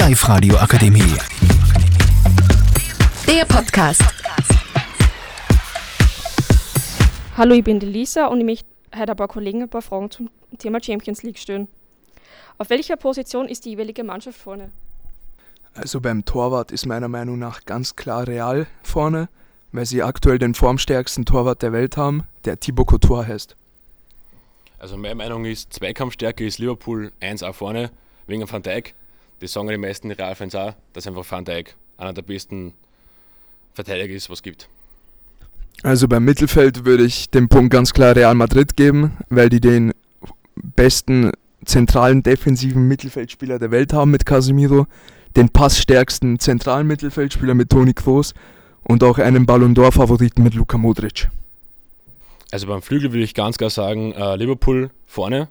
Die Live-Radio Akademie. Der Podcast. Hallo, ich bin die Lisa und ich möchte heute ein paar Kollegen ein paar Fragen zum Thema Champions League stellen. Auf welcher Position ist die jeweilige Mannschaft vorne? Also beim Torwart ist meiner Meinung nach ganz klar Real vorne, weil sie aktuell den formstärksten Torwart der Welt haben, der Thibaut Courtois heißt. Also meine Meinung ist, Zweikampfstärke ist Liverpool 1 vorne, wegen Van Dijk. Das sagen die meisten Realfans auch, dass einfach Van Dijk einer der besten Verteidiger ist, was es gibt. Also beim Mittelfeld würde ich den Punkt ganz klar Real Madrid geben, weil die den besten zentralen defensiven Mittelfeldspieler der Welt haben mit Casemiro, den passstärksten zentralen Mittelfeldspieler mit Toni Kroos und auch einen Ballon d'Or Favoriten mit Luka Modric. Also beim Flügel würde ich ganz klar sagen, äh, Liverpool vorne,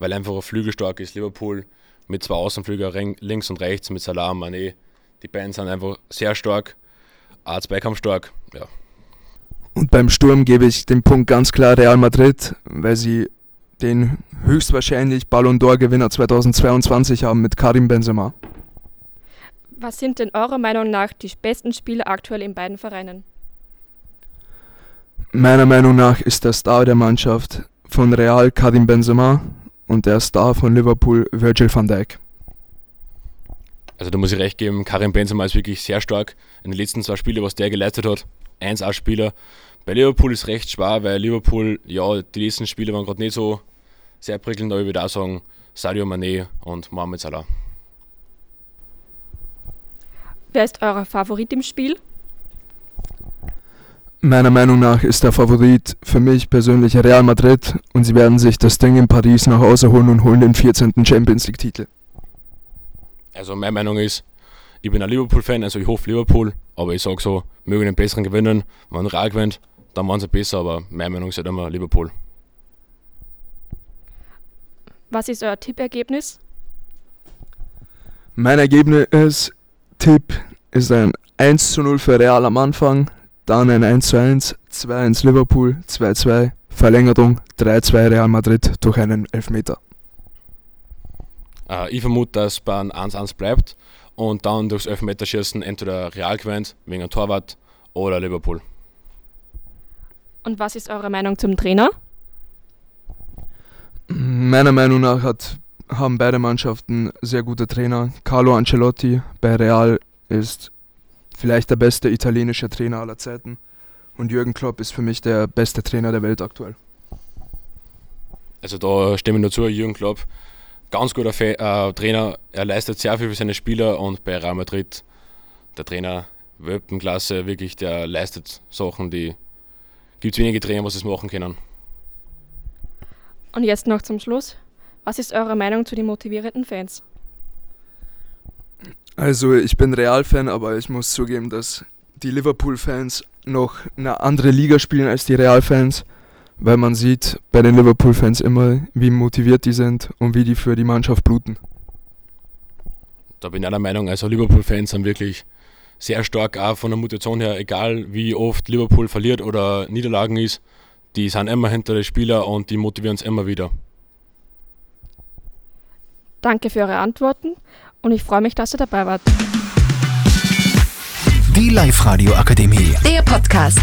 weil einfach ein Flügel stark ist. Liverpool mit zwei Außenflüger links und rechts mit Salah, Mané. Die beiden sind einfach sehr stark, auch Zweikampf stark, ja. Und beim Sturm gebe ich den Punkt ganz klar Real Madrid, weil sie den höchstwahrscheinlich Ballon d'Or Gewinner 2022 haben mit Karim Benzema. Was sind denn eurer Meinung nach die besten Spieler aktuell in beiden Vereinen? Meiner Meinung nach ist der Star der Mannschaft von Real Karim Benzema und der Star von Liverpool Virgil van Dijk. Also da muss ich recht geben, Karim Benzema ist wirklich sehr stark. In den letzten zwei Spielen, was der geleistet hat, 1A-Spieler. Bei Liverpool ist recht schwer, weil Liverpool, ja, die letzten Spiele waren gerade nicht so sehr prickelnd, aber ich würde auch sagen, Sadio Mané und Mohamed Salah. Wer ist euer Favorit im Spiel? Meiner Meinung nach ist der Favorit für mich persönlich Real Madrid und sie werden sich das Ding in Paris nach Hause holen und holen den 14. Champions League-Titel. Also meine Meinung ist, ich bin ein Liverpool-Fan, also ich hoffe Liverpool, aber ich sage so, mögen den besseren gewinnen. Wenn Real gewinnt, dann waren sie besser, aber meine Meinung ist halt immer Liverpool. Was ist euer Tippergebnis? Mein Ergebnis, Tipp, ist ein 1 zu 0 für Real am Anfang, dann ein 1 zu 1, 2-1 Liverpool, 2-2, Verlängerung, 3-2 Real Madrid durch einen Elfmeter. Äh, ich vermute, dass Bayern 1-1 bleibt und dann durchs Elfmeterschießen entweder Real gewinnt, wegen einem Torwart, oder Liverpool. Und was ist eure Meinung zum Trainer? Meiner Meinung nach hat, haben beide Mannschaften sehr gute Trainer. Carlo Ancelotti bei Real ist vielleicht der beste italienische Trainer aller Zeiten. Und Jürgen Klopp ist für mich der beste Trainer der Welt aktuell. Also da stimme ich nur zu, Jürgen Klopp ganz guter Fe äh, Trainer. Er leistet sehr viel für seine Spieler und bei Real Madrid, der Trainer Welpenklasse, wirklich, der leistet Sachen, die gibt es wenige Trainer, was es machen können. Und jetzt noch zum Schluss. Was ist eure Meinung zu den motivierenden Fans? Also ich bin Real-Fan, aber ich muss zugeben, dass die Liverpool-Fans noch eine andere Liga spielen als die Real-Fans weil man sieht bei den Liverpool-Fans immer, wie motiviert die sind und wie die für die Mannschaft bluten. Da bin ich einer Meinung, also Liverpool-Fans sind wirklich sehr stark auch von der Mutation her, egal wie oft Liverpool verliert oder Niederlagen ist, die sind immer hinter den Spieler und die motivieren uns immer wieder. Danke für eure Antworten und ich freue mich, dass ihr dabei wart. Die Live-Radio Akademie. Der Podcast.